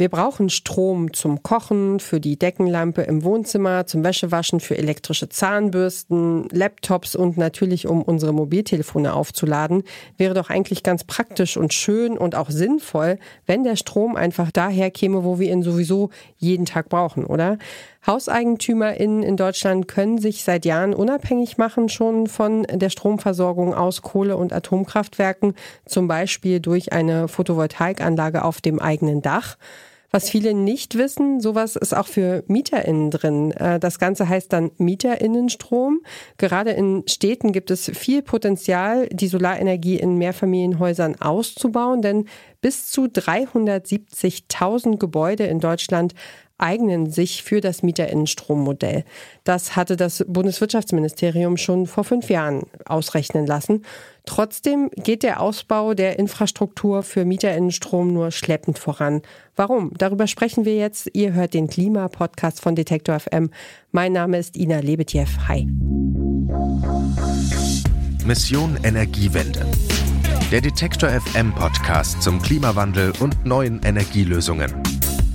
Wir brauchen Strom zum Kochen, für die Deckenlampe im Wohnzimmer, zum Wäschewaschen, für elektrische Zahnbürsten, Laptops und natürlich um unsere Mobiltelefone aufzuladen. Wäre doch eigentlich ganz praktisch und schön und auch sinnvoll, wenn der Strom einfach daher käme, wo wir ihn sowieso jeden Tag brauchen, oder? HauseigentümerInnen in Deutschland können sich seit Jahren unabhängig machen schon von der Stromversorgung aus Kohle- und Atomkraftwerken, zum Beispiel durch eine Photovoltaikanlage auf dem eigenen Dach. Was viele nicht wissen, sowas ist auch für MieterInnen drin. Äh, das Ganze heißt dann MieterInnenstrom. Gerade in Städten gibt es viel Potenzial, die Solarenergie in Mehrfamilienhäusern auszubauen, denn bis zu 370.000 Gebäude in Deutschland eignen sich für das Mieterinnenstrommodell. Das hatte das Bundeswirtschaftsministerium schon vor fünf Jahren ausrechnen lassen. Trotzdem geht der Ausbau der Infrastruktur für Mieterinnenstrom nur schleppend voran. Warum? Darüber sprechen wir jetzt. Ihr hört den Klimapodcast von Detektor FM. Mein Name ist Ina Lebetjew. Hi. Mission Energiewende. Der Detektor FM Podcast zum Klimawandel und neuen Energielösungen.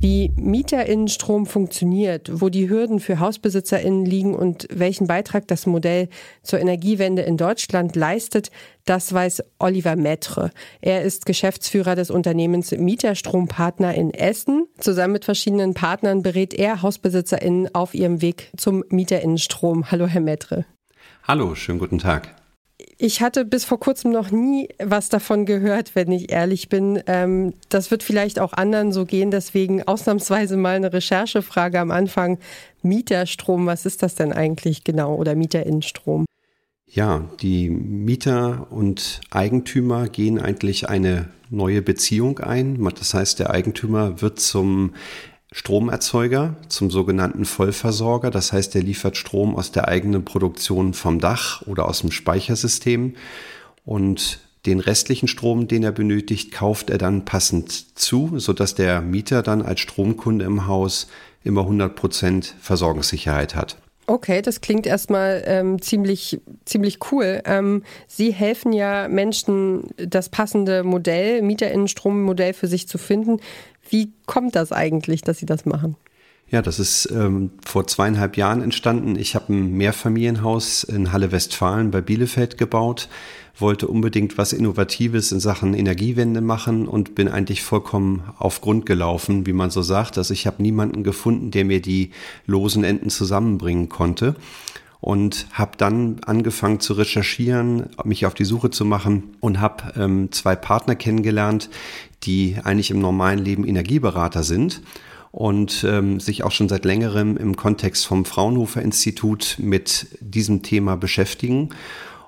Wie Mieterinnenstrom funktioniert, wo die Hürden für Hausbesitzerinnen liegen und welchen Beitrag das Modell zur Energiewende in Deutschland leistet, das weiß Oliver Mettre. Er ist Geschäftsführer des Unternehmens Mieterstrompartner in Essen. Zusammen mit verschiedenen Partnern berät er Hausbesitzerinnen auf ihrem Weg zum Mieterinnenstrom. Hallo, Herr Mettre. Hallo, schönen guten Tag. Ich hatte bis vor kurzem noch nie was davon gehört, wenn ich ehrlich bin. Ähm, das wird vielleicht auch anderen so gehen, deswegen ausnahmsweise mal eine Recherchefrage am Anfang. Mieterstrom, was ist das denn eigentlich genau oder Mieterinnenstrom? Ja, die Mieter und Eigentümer gehen eigentlich eine neue Beziehung ein. Das heißt, der Eigentümer wird zum Stromerzeuger zum sogenannten Vollversorger. Das heißt, er liefert Strom aus der eigenen Produktion vom Dach oder aus dem Speichersystem. Und den restlichen Strom, den er benötigt, kauft er dann passend zu, sodass der Mieter dann als Stromkunde im Haus immer 100 Prozent Versorgungssicherheit hat. Okay, das klingt erstmal ähm, ziemlich, ziemlich cool. Ähm, Sie helfen ja Menschen, das passende Modell, Mieterinnenstrommodell für sich zu finden. Wie kommt das eigentlich, dass Sie das machen? Ja, das ist ähm, vor zweieinhalb Jahren entstanden. Ich habe ein Mehrfamilienhaus in Halle Westfalen bei Bielefeld gebaut, wollte unbedingt was Innovatives in Sachen Energiewende machen und bin eigentlich vollkommen auf Grund gelaufen, wie man so sagt. Also ich habe niemanden gefunden, der mir die losen Enden zusammenbringen konnte und habe dann angefangen zu recherchieren, mich auf die Suche zu machen und habe ähm, zwei Partner kennengelernt, die eigentlich im normalen Leben Energieberater sind und ähm, sich auch schon seit längerem im Kontext vom Fraunhofer Institut mit diesem Thema beschäftigen.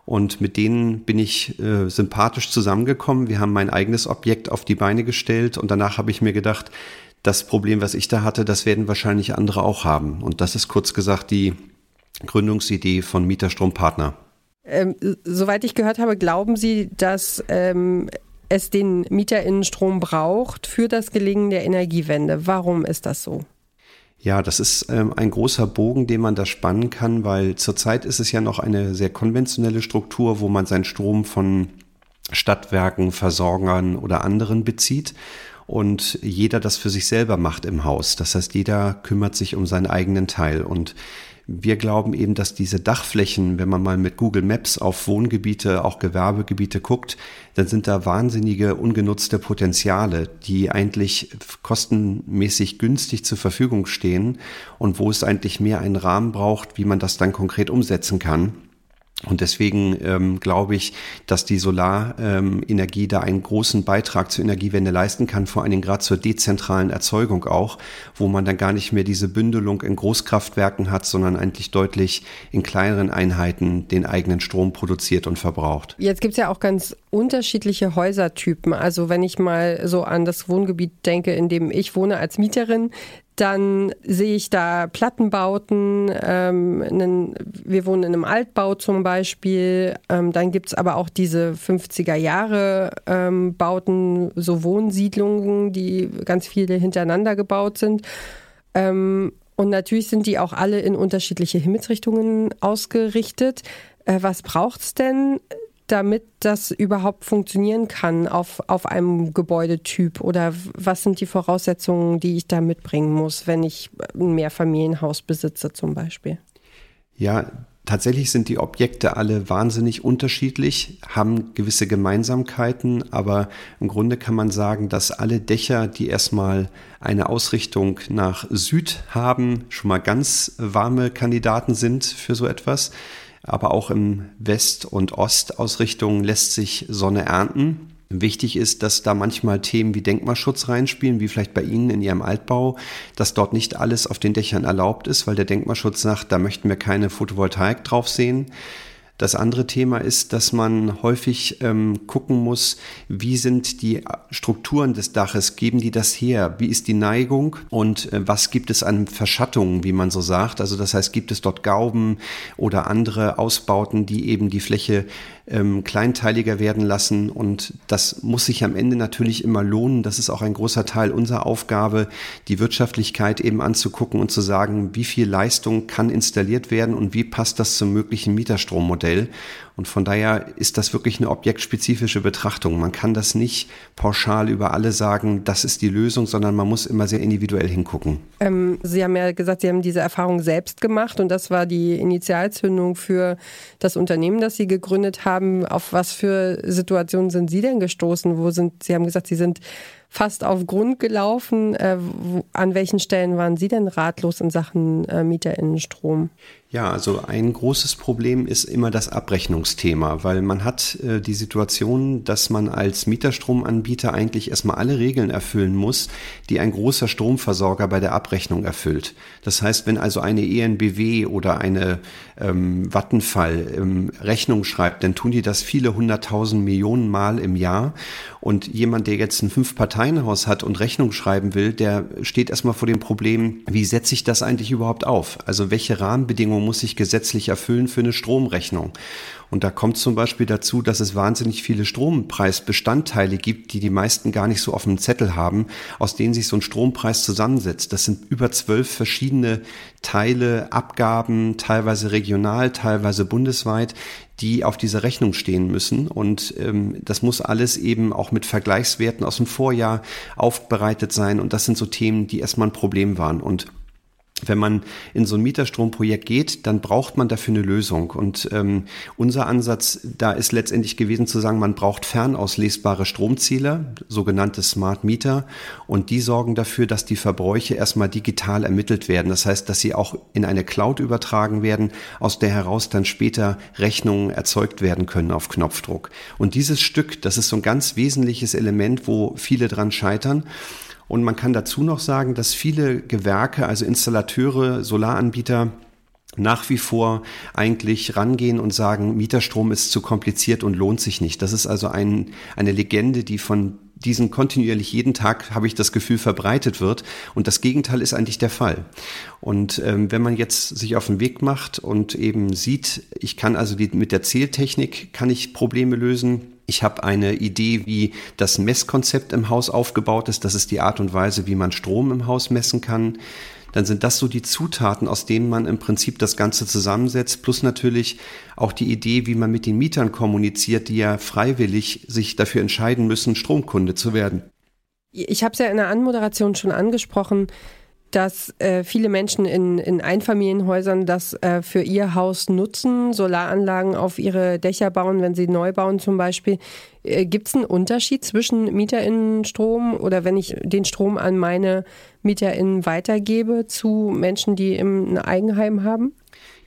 Und mit denen bin ich äh, sympathisch zusammengekommen. Wir haben mein eigenes Objekt auf die Beine gestellt und danach habe ich mir gedacht, das Problem, was ich da hatte, das werden wahrscheinlich andere auch haben. Und das ist kurz gesagt die Gründungsidee von Mieterstrompartner. Ähm, soweit ich gehört habe, glauben Sie, dass ähm, es den Mieterinnenstrom braucht für das Gelingen der Energiewende. Warum ist das so? Ja, das ist ähm, ein großer Bogen, den man da spannen kann, weil zurzeit ist es ja noch eine sehr konventionelle Struktur, wo man seinen Strom von Stadtwerken, Versorgern oder anderen bezieht und jeder das für sich selber macht im Haus. Das heißt, jeder kümmert sich um seinen eigenen Teil und wir glauben eben, dass diese Dachflächen, wenn man mal mit Google Maps auf Wohngebiete, auch Gewerbegebiete guckt, dann sind da wahnsinnige ungenutzte Potenziale, die eigentlich kostenmäßig günstig zur Verfügung stehen und wo es eigentlich mehr einen Rahmen braucht, wie man das dann konkret umsetzen kann. Und deswegen ähm, glaube ich, dass die Solarenergie da einen großen Beitrag zur Energiewende leisten kann, vor allen Dingen gerade zur dezentralen Erzeugung auch, wo man dann gar nicht mehr diese Bündelung in Großkraftwerken hat, sondern eigentlich deutlich in kleineren Einheiten den eigenen Strom produziert und verbraucht. Jetzt gibt es ja auch ganz unterschiedliche Häusertypen. Also wenn ich mal so an das Wohngebiet denke, in dem ich wohne als Mieterin, dann sehe ich da Plattenbauten. Ähm, einen, wir wohnen in einem Altbau zum Beispiel. Ähm, dann gibt es aber auch diese 50er Jahre ähm, Bauten, so Wohnsiedlungen, die ganz viele hintereinander gebaut sind. Ähm, Und natürlich sind die auch alle in unterschiedliche Himmelsrichtungen ausgerichtet. Äh, was braucht es denn, damit das überhaupt funktionieren kann auf, auf einem Gebäudetyp? Oder was sind die Voraussetzungen, die ich da mitbringen muss, wenn ich ein Mehrfamilienhaus besitze zum Beispiel? Ja, Tatsächlich sind die Objekte alle wahnsinnig unterschiedlich, haben gewisse Gemeinsamkeiten, aber im Grunde kann man sagen, dass alle Dächer, die erstmal eine Ausrichtung nach Süd haben, schon mal ganz warme Kandidaten sind für so etwas. Aber auch im West- und Ostausrichtung lässt sich Sonne ernten. Wichtig ist, dass da manchmal Themen wie Denkmalschutz reinspielen, wie vielleicht bei Ihnen in Ihrem Altbau, dass dort nicht alles auf den Dächern erlaubt ist, weil der Denkmalschutz sagt, da möchten wir keine Photovoltaik drauf sehen. Das andere Thema ist, dass man häufig ähm, gucken muss, wie sind die Strukturen des Daches, geben die das her, wie ist die Neigung? Und äh, was gibt es an Verschattungen, wie man so sagt. Also das heißt, gibt es dort Gauben oder andere Ausbauten, die eben die Fläche ähm, kleinteiliger werden lassen. Und das muss sich am Ende natürlich immer lohnen. Das ist auch ein großer Teil unserer Aufgabe, die Wirtschaftlichkeit eben anzugucken und zu sagen, wie viel Leistung kann installiert werden und wie passt das zum möglichen Mieterstrommodell. Und von daher ist das wirklich eine objektspezifische Betrachtung. Man kann das nicht pauschal über alle sagen, das ist die Lösung, sondern man muss immer sehr individuell hingucken. Ähm, Sie haben ja gesagt, Sie haben diese Erfahrung selbst gemacht und das war die Initialzündung für das Unternehmen, das Sie gegründet haben. Auf was für Situationen sind Sie denn gestoßen? Wo sind, Sie haben gesagt, Sie sind fast auf Grund gelaufen. Äh, wo, an welchen Stellen waren Sie denn ratlos in Sachen äh, Mieterinnenstrom? Ja, also ein großes Problem ist immer das Abrechnungsthema, weil man hat äh, die Situation, dass man als Mieterstromanbieter eigentlich erstmal alle Regeln erfüllen muss, die ein großer Stromversorger bei der Abrechnung erfüllt. Das heißt, wenn also eine ENBW oder eine ähm, Vattenfall ähm, Rechnung schreibt, dann tun die das viele hunderttausend Millionen Mal im Jahr. Und jemand, der jetzt ein Fünf-Parteien-Haus hat und Rechnung schreiben will, der steht erstmal vor dem Problem, wie setze ich das eigentlich überhaupt auf? Also welche Rahmenbedingungen muss ich gesetzlich erfüllen für eine Stromrechnung. Und da kommt zum Beispiel dazu, dass es wahnsinnig viele Strompreisbestandteile gibt, die die meisten gar nicht so auf dem Zettel haben, aus denen sich so ein Strompreis zusammensetzt. Das sind über zwölf verschiedene Teile, Abgaben, teilweise regional, teilweise bundesweit, die auf dieser Rechnung stehen müssen. Und ähm, das muss alles eben auch mit Vergleichswerten aus dem Vorjahr aufbereitet sein. Und das sind so Themen, die erstmal ein Problem waren. Und wenn man in so ein Mieterstromprojekt geht, dann braucht man dafür eine Lösung. Und ähm, unser Ansatz da ist letztendlich gewesen zu sagen, man braucht fernauslesbare Stromziele, sogenannte Smart Meter. Und die sorgen dafür, dass die Verbräuche erstmal digital ermittelt werden. Das heißt, dass sie auch in eine Cloud übertragen werden, aus der heraus dann später Rechnungen erzeugt werden können auf Knopfdruck. Und dieses Stück, das ist so ein ganz wesentliches Element, wo viele dran scheitern. Und man kann dazu noch sagen, dass viele Gewerke, also Installateure, Solaranbieter, nach wie vor eigentlich rangehen und sagen, Mieterstrom ist zu kompliziert und lohnt sich nicht. Das ist also ein, eine Legende, die von diesen kontinuierlich jeden Tag, habe ich das Gefühl, verbreitet wird. Und das Gegenteil ist eigentlich der Fall. Und ähm, wenn man jetzt sich auf den Weg macht und eben sieht, ich kann also die, mit der Zähltechnik kann ich Probleme lösen, ich habe eine Idee, wie das Messkonzept im Haus aufgebaut ist. Das ist die Art und Weise, wie man Strom im Haus messen kann. Dann sind das so die Zutaten, aus denen man im Prinzip das Ganze zusammensetzt. Plus natürlich auch die Idee, wie man mit den Mietern kommuniziert, die ja freiwillig sich dafür entscheiden müssen, Stromkunde zu werden. Ich habe es ja in der Anmoderation schon angesprochen dass äh, viele Menschen in, in Einfamilienhäusern das äh, für ihr Haus nutzen, Solaranlagen auf ihre Dächer bauen, wenn sie neu bauen zum Beispiel. Äh, Gibt es einen Unterschied zwischen MieterInnenstrom oder wenn ich den Strom an meine MieterInnen weitergebe zu Menschen, die im, ein Eigenheim haben?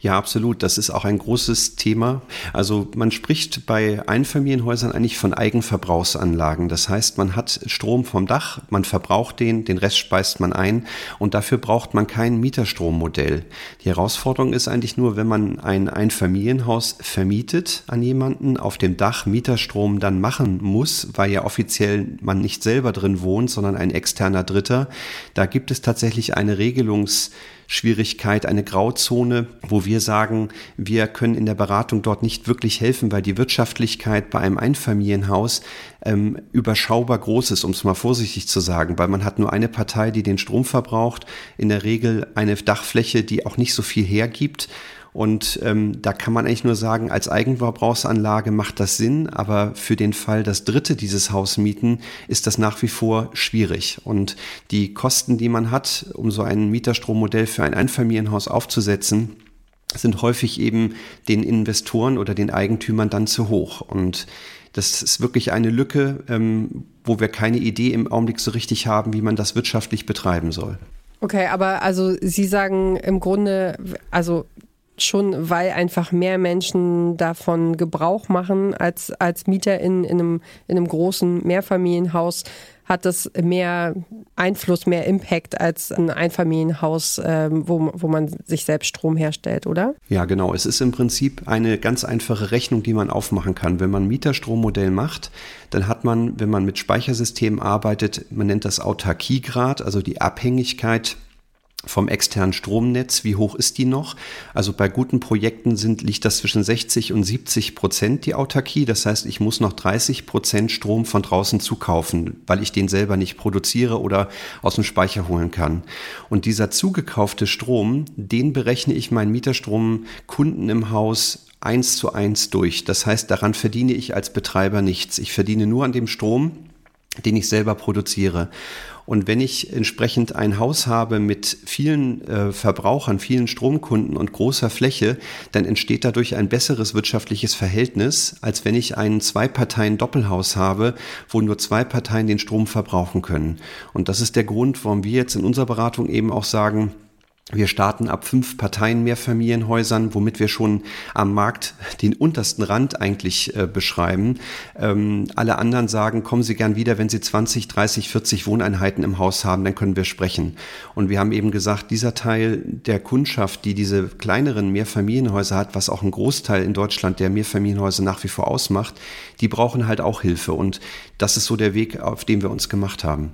Ja, absolut. Das ist auch ein großes Thema. Also man spricht bei Einfamilienhäusern eigentlich von Eigenverbrauchsanlagen. Das heißt, man hat Strom vom Dach, man verbraucht den, den Rest speist man ein und dafür braucht man kein Mieterstrommodell. Die Herausforderung ist eigentlich nur, wenn man ein Einfamilienhaus vermietet an jemanden, auf dem Dach Mieterstrom dann machen muss, weil ja offiziell man nicht selber drin wohnt, sondern ein externer Dritter. Da gibt es tatsächlich eine Regelungs- Schwierigkeit, eine Grauzone, wo wir sagen, wir können in der Beratung dort nicht wirklich helfen, weil die Wirtschaftlichkeit bei einem Einfamilienhaus ähm, überschaubar groß ist, um es mal vorsichtig zu sagen, weil man hat nur eine Partei, die den Strom verbraucht, in der Regel eine Dachfläche, die auch nicht so viel hergibt. Und ähm, da kann man eigentlich nur sagen, als Eigenverbrauchsanlage macht das Sinn, aber für den Fall, dass Dritte dieses Haus mieten, ist das nach wie vor schwierig. Und die Kosten, die man hat, um so ein Mieterstrommodell für ein Einfamilienhaus aufzusetzen, sind häufig eben den Investoren oder den Eigentümern dann zu hoch. Und das ist wirklich eine Lücke, ähm, wo wir keine Idee im Augenblick so richtig haben, wie man das wirtschaftlich betreiben soll. Okay, aber also Sie sagen im Grunde, also schon weil einfach mehr Menschen davon Gebrauch machen als, als Mieter in, in, einem, in einem großen Mehrfamilienhaus, hat das mehr Einfluss, mehr Impact als ein Einfamilienhaus, ähm, wo, wo man sich selbst Strom herstellt, oder? Ja, genau. Es ist im Prinzip eine ganz einfache Rechnung, die man aufmachen kann. Wenn man ein Mieterstrommodell macht, dann hat man, wenn man mit Speichersystemen arbeitet, man nennt das Autarkiegrad, also die Abhängigkeit vom externen Stromnetz, wie hoch ist die noch? Also bei guten Projekten sind, liegt das zwischen 60 und 70 Prozent die Autarkie. Das heißt, ich muss noch 30 Prozent Strom von draußen zukaufen, weil ich den selber nicht produziere oder aus dem Speicher holen kann. Und dieser zugekaufte Strom, den berechne ich meinen Mieterstromkunden im Haus eins zu eins durch. Das heißt, daran verdiene ich als Betreiber nichts. Ich verdiene nur an dem Strom, den ich selber produziere. Und wenn ich entsprechend ein Haus habe mit vielen äh, Verbrauchern, vielen Stromkunden und großer Fläche, dann entsteht dadurch ein besseres wirtschaftliches Verhältnis, als wenn ich ein Zwei-Parteien-Doppelhaus habe, wo nur zwei Parteien den Strom verbrauchen können. Und das ist der Grund, warum wir jetzt in unserer Beratung eben auch sagen, wir starten ab fünf Parteien Mehrfamilienhäusern, womit wir schon am Markt den untersten Rand eigentlich äh, beschreiben. Ähm, alle anderen sagen, kommen Sie gern wieder, wenn Sie 20, 30, 40 Wohneinheiten im Haus haben, dann können wir sprechen. Und wir haben eben gesagt, dieser Teil der Kundschaft, die diese kleineren Mehrfamilienhäuser hat, was auch ein Großteil in Deutschland der Mehrfamilienhäuser nach wie vor ausmacht, die brauchen halt auch Hilfe. Und das ist so der Weg, auf dem wir uns gemacht haben.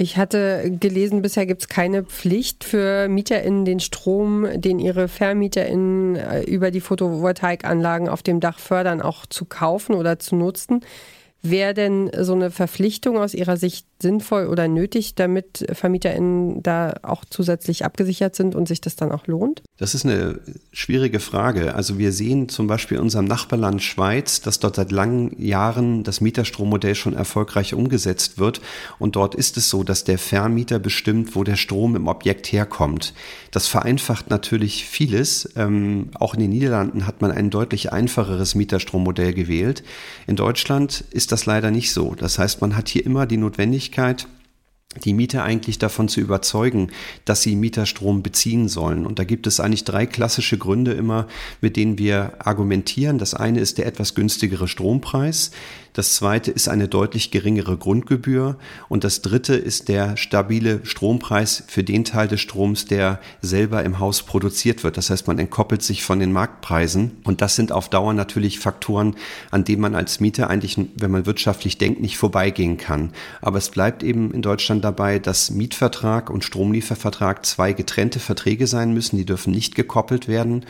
Ich hatte gelesen, bisher gibt es keine Pflicht für MieterInnen, den Strom, den ihre VermieterInnen äh, über die Photovoltaikanlagen auf dem Dach fördern, auch zu kaufen oder zu nutzen. Wäre denn so eine Verpflichtung aus Ihrer Sicht sinnvoll oder nötig, damit VermieterInnen da auch zusätzlich abgesichert sind und sich das dann auch lohnt? Das ist eine schwierige Frage. Also wir sehen zum Beispiel in unserem Nachbarland Schweiz, dass dort seit langen Jahren das Mieterstrommodell schon erfolgreich umgesetzt wird. Und dort ist es so, dass der Vermieter bestimmt, wo der Strom im Objekt herkommt. Das vereinfacht natürlich vieles. Ähm, auch in den Niederlanden hat man ein deutlich einfacheres Mieterstrommodell gewählt. In Deutschland ist ist das leider nicht so. Das heißt, man hat hier immer die Notwendigkeit, die Mieter eigentlich davon zu überzeugen, dass sie Mieterstrom beziehen sollen. Und da gibt es eigentlich drei klassische Gründe immer, mit denen wir argumentieren. Das eine ist der etwas günstigere Strompreis. Das zweite ist eine deutlich geringere Grundgebühr. Und das dritte ist der stabile Strompreis für den Teil des Stroms, der selber im Haus produziert wird. Das heißt, man entkoppelt sich von den Marktpreisen. Und das sind auf Dauer natürlich Faktoren, an denen man als Mieter eigentlich, wenn man wirtschaftlich denkt, nicht vorbeigehen kann. Aber es bleibt eben in Deutschland dabei, dass Mietvertrag und Stromliefervertrag zwei getrennte Verträge sein müssen. Die dürfen nicht gekoppelt werden.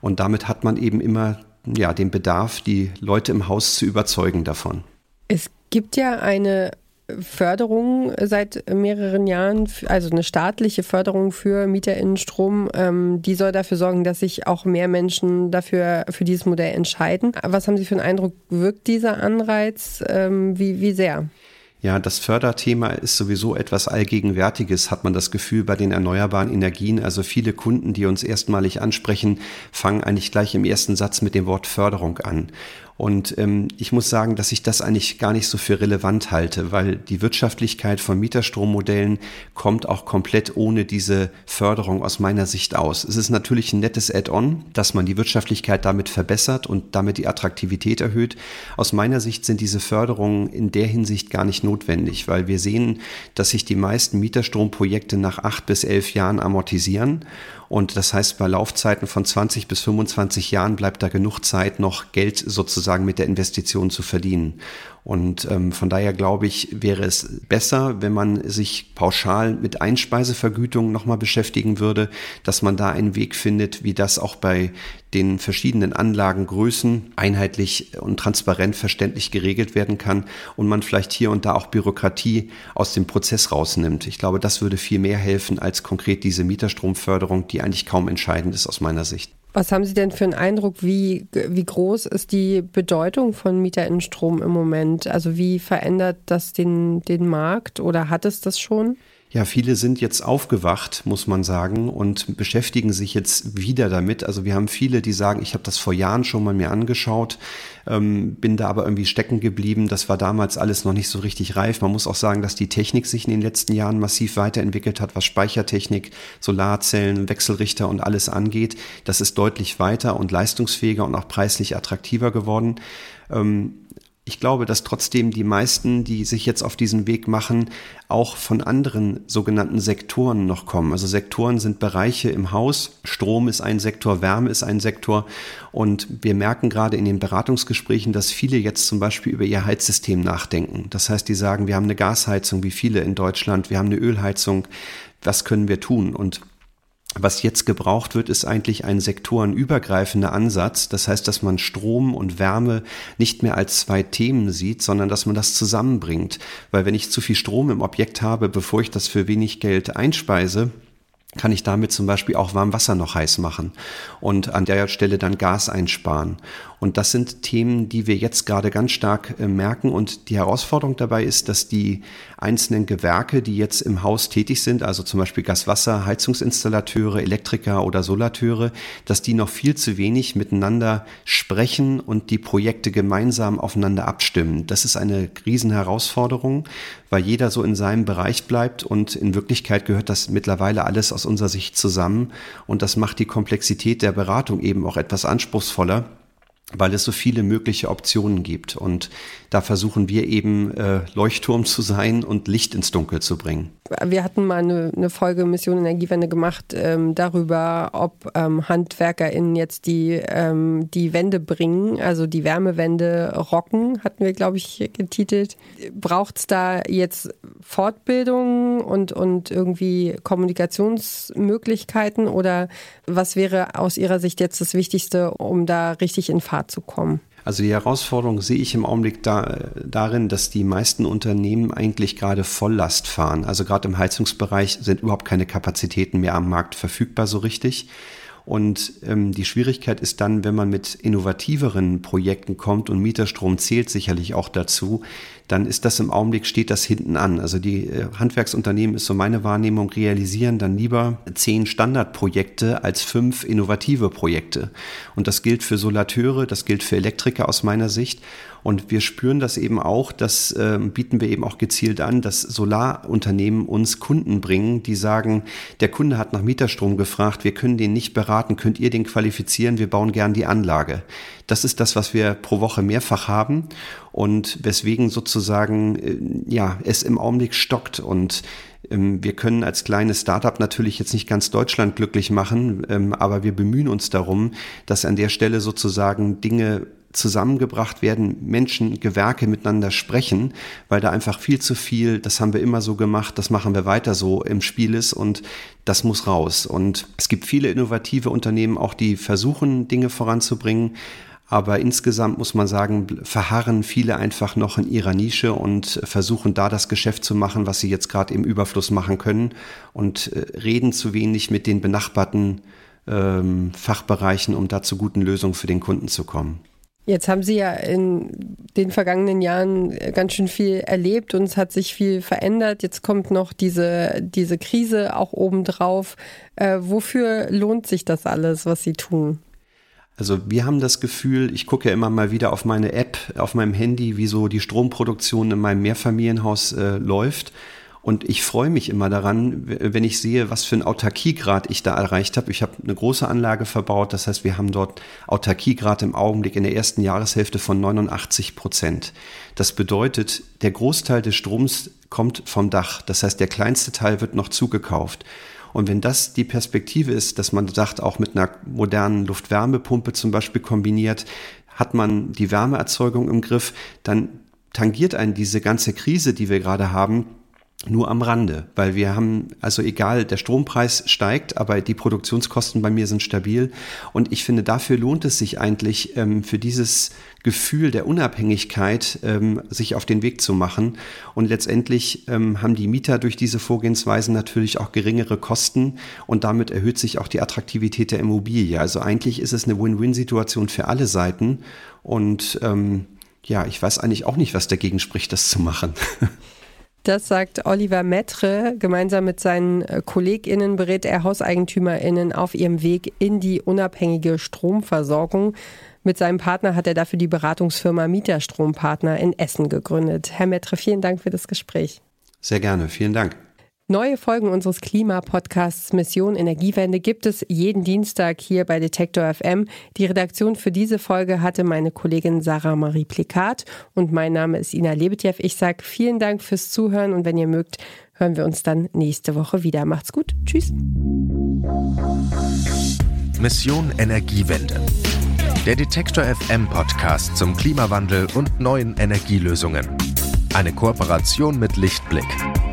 Und damit hat man eben immer ja, den Bedarf, die Leute im Haus zu überzeugen davon. Es gibt ja eine Förderung seit mehreren Jahren, also eine staatliche Förderung für MieterInnenstrom, ähm, die soll dafür sorgen, dass sich auch mehr Menschen dafür für dieses Modell entscheiden. Was haben Sie für einen Eindruck, wirkt dieser Anreiz? Ähm, wie, wie sehr? Ja, das Förderthema ist sowieso etwas Allgegenwärtiges, hat man das Gefühl bei den erneuerbaren Energien. Also viele Kunden, die uns erstmalig ansprechen, fangen eigentlich gleich im ersten Satz mit dem Wort Förderung an. Und ähm, ich muss sagen, dass ich das eigentlich gar nicht so für relevant halte, weil die Wirtschaftlichkeit von Mieterstrommodellen kommt auch komplett ohne diese Förderung aus meiner Sicht aus. Es ist natürlich ein nettes Add-on, dass man die Wirtschaftlichkeit damit verbessert und damit die Attraktivität erhöht. Aus meiner Sicht sind diese Förderungen in der Hinsicht gar nicht notwendig, weil wir sehen, dass sich die meisten Mieterstromprojekte nach acht bis elf Jahren amortisieren und das heißt, bei Laufzeiten von 20 bis 25 Jahren bleibt da genug Zeit, noch Geld sozusagen mit der Investition zu verdienen. Und ähm, von daher glaube ich, wäre es besser, wenn man sich pauschal mit Einspeisevergütung nochmal beschäftigen würde, dass man da einen Weg findet, wie das auch bei den verschiedenen Anlagengrößen einheitlich und transparent verständlich geregelt werden kann und man vielleicht hier und da auch Bürokratie aus dem Prozess rausnimmt. Ich glaube, das würde viel mehr helfen als konkret diese Mieterstromförderung, die eigentlich kaum entscheidend ist aus meiner Sicht. Was haben Sie denn für einen Eindruck, wie, wie groß ist die Bedeutung von Mieterinnenstrom im Moment? Also wie verändert das den, den Markt oder hat es das schon? Ja, viele sind jetzt aufgewacht, muss man sagen, und beschäftigen sich jetzt wieder damit. Also wir haben viele, die sagen, ich habe das vor Jahren schon mal mir angeschaut, ähm, bin da aber irgendwie stecken geblieben. Das war damals alles noch nicht so richtig reif. Man muss auch sagen, dass die Technik sich in den letzten Jahren massiv weiterentwickelt hat, was Speichertechnik, Solarzellen, Wechselrichter und alles angeht. Das ist deutlich weiter und leistungsfähiger und auch preislich attraktiver geworden. Ähm, ich glaube, dass trotzdem die meisten, die sich jetzt auf diesen Weg machen, auch von anderen sogenannten Sektoren noch kommen. Also Sektoren sind Bereiche im Haus. Strom ist ein Sektor, Wärme ist ein Sektor. Und wir merken gerade in den Beratungsgesprächen, dass viele jetzt zum Beispiel über ihr Heizsystem nachdenken. Das heißt, die sagen, wir haben eine Gasheizung, wie viele in Deutschland, wir haben eine Ölheizung. Was können wir tun? Und was jetzt gebraucht wird, ist eigentlich ein sektorenübergreifender Ansatz. Das heißt, dass man Strom und Wärme nicht mehr als zwei Themen sieht, sondern dass man das zusammenbringt. Weil wenn ich zu viel Strom im Objekt habe, bevor ich das für wenig Geld einspeise, kann ich damit zum Beispiel auch warm Wasser noch heiß machen und an der Stelle dann Gas einsparen. Und das sind Themen, die wir jetzt gerade ganz stark äh, merken. Und die Herausforderung dabei ist, dass die einzelnen Gewerke, die jetzt im Haus tätig sind, also zum Beispiel Gaswasser, Heizungsinstallateure, Elektriker oder Solateure, dass die noch viel zu wenig miteinander sprechen und die Projekte gemeinsam aufeinander abstimmen. Das ist eine Riesenherausforderung, weil jeder so in seinem Bereich bleibt und in Wirklichkeit gehört das mittlerweile alles aus unserer Sicht zusammen und das macht die Komplexität der Beratung eben auch etwas anspruchsvoller weil es so viele mögliche Optionen gibt. Und da versuchen wir eben äh, Leuchtturm zu sein und Licht ins Dunkel zu bringen. Wir hatten mal eine, eine Folge Mission Energiewende gemacht ähm, darüber, ob ähm, HandwerkerInnen jetzt die, ähm, die Wende bringen, also die Wärmewende rocken, hatten wir, glaube ich, getitelt. Braucht es da jetzt Fortbildung und, und irgendwie Kommunikationsmöglichkeiten oder was wäre aus Ihrer Sicht jetzt das Wichtigste, um da richtig in Fahrt zu kommen? Also die Herausforderung sehe ich im Augenblick da, darin, dass die meisten Unternehmen eigentlich gerade Volllast fahren. Also gerade im Heizungsbereich sind überhaupt keine Kapazitäten mehr am Markt verfügbar so richtig. Und ähm, die Schwierigkeit ist dann, wenn man mit innovativeren Projekten kommt und Mieterstrom zählt sicherlich auch dazu, dann ist das im Augenblick, steht das hinten an. Also die äh, Handwerksunternehmen ist so meine Wahrnehmung, realisieren dann lieber zehn Standardprojekte als fünf innovative Projekte. Und das gilt für Solateure, das gilt für Elektriker aus meiner Sicht. Und wir spüren das eben auch, das äh, bieten wir eben auch gezielt an, dass Solarunternehmen uns Kunden bringen, die sagen, der Kunde hat nach Mieterstrom gefragt, wir können den nicht beraten, könnt ihr den qualifizieren, wir bauen gern die Anlage. Das ist das, was wir pro Woche mehrfach haben und weswegen sozusagen äh, ja es im Augenblick stockt und ähm, wir können als kleines Startup natürlich jetzt nicht ganz Deutschland glücklich machen, ähm, aber wir bemühen uns darum, dass an der Stelle sozusagen Dinge zusammengebracht werden, Menschen, Gewerke miteinander sprechen, weil da einfach viel zu viel, das haben wir immer so gemacht, das machen wir weiter so im Spiel ist und das muss raus. Und es gibt viele innovative Unternehmen auch, die versuchen, Dinge voranzubringen. Aber insgesamt muss man sagen, verharren viele einfach noch in ihrer Nische und versuchen da das Geschäft zu machen, was sie jetzt gerade im Überfluss machen können und äh, reden zu wenig mit den benachbarten ähm, Fachbereichen, um da zu guten Lösungen für den Kunden zu kommen. Jetzt haben Sie ja in den vergangenen Jahren ganz schön viel erlebt und es hat sich viel verändert. Jetzt kommt noch diese, diese Krise auch obendrauf. Äh, wofür lohnt sich das alles, was Sie tun? Also wir haben das Gefühl, ich gucke ja immer mal wieder auf meine App, auf meinem Handy, wie so die Stromproduktion in meinem Mehrfamilienhaus äh, läuft. Und ich freue mich immer daran, wenn ich sehe, was für einen Autarkiegrad ich da erreicht habe. Ich habe eine große Anlage verbaut. Das heißt, wir haben dort Autarkiegrad im Augenblick in der ersten Jahreshälfte von 89 Prozent. Das bedeutet, der Großteil des Stroms kommt vom Dach. Das heißt, der kleinste Teil wird noch zugekauft. Und wenn das die Perspektive ist, dass man sagt, auch mit einer modernen Luftwärmepumpe zum Beispiel kombiniert, hat man die Wärmeerzeugung im Griff, dann tangiert einen diese ganze Krise, die wir gerade haben, nur am Rande, weil wir haben, also egal, der Strompreis steigt, aber die Produktionskosten bei mir sind stabil und ich finde, dafür lohnt es sich eigentlich, ähm, für dieses Gefühl der Unabhängigkeit ähm, sich auf den Weg zu machen und letztendlich ähm, haben die Mieter durch diese Vorgehensweisen natürlich auch geringere Kosten und damit erhöht sich auch die Attraktivität der Immobilie. Also eigentlich ist es eine Win-Win-Situation für alle Seiten und ähm, ja, ich weiß eigentlich auch nicht, was dagegen spricht, das zu machen. Das sagt Oliver Metre. Gemeinsam mit seinen äh, KollegInnen berät er HauseigentümerInnen auf ihrem Weg in die unabhängige Stromversorgung. Mit seinem Partner hat er dafür die Beratungsfirma Mieterstrompartner in Essen gegründet. Herr Metre, vielen Dank für das Gespräch. Sehr gerne, vielen Dank. Neue Folgen unseres Klimapodcasts Mission Energiewende gibt es jeden Dienstag hier bei Detektor FM. Die Redaktion für diese Folge hatte meine Kollegin Sarah Marie Plikat und mein Name ist Ina Lebetjew. Ich sage vielen Dank fürs Zuhören und wenn ihr mögt, hören wir uns dann nächste Woche wieder. Macht's gut. Tschüss. Mission Energiewende. Der Detektor FM Podcast zum Klimawandel und neuen Energielösungen. Eine Kooperation mit Lichtblick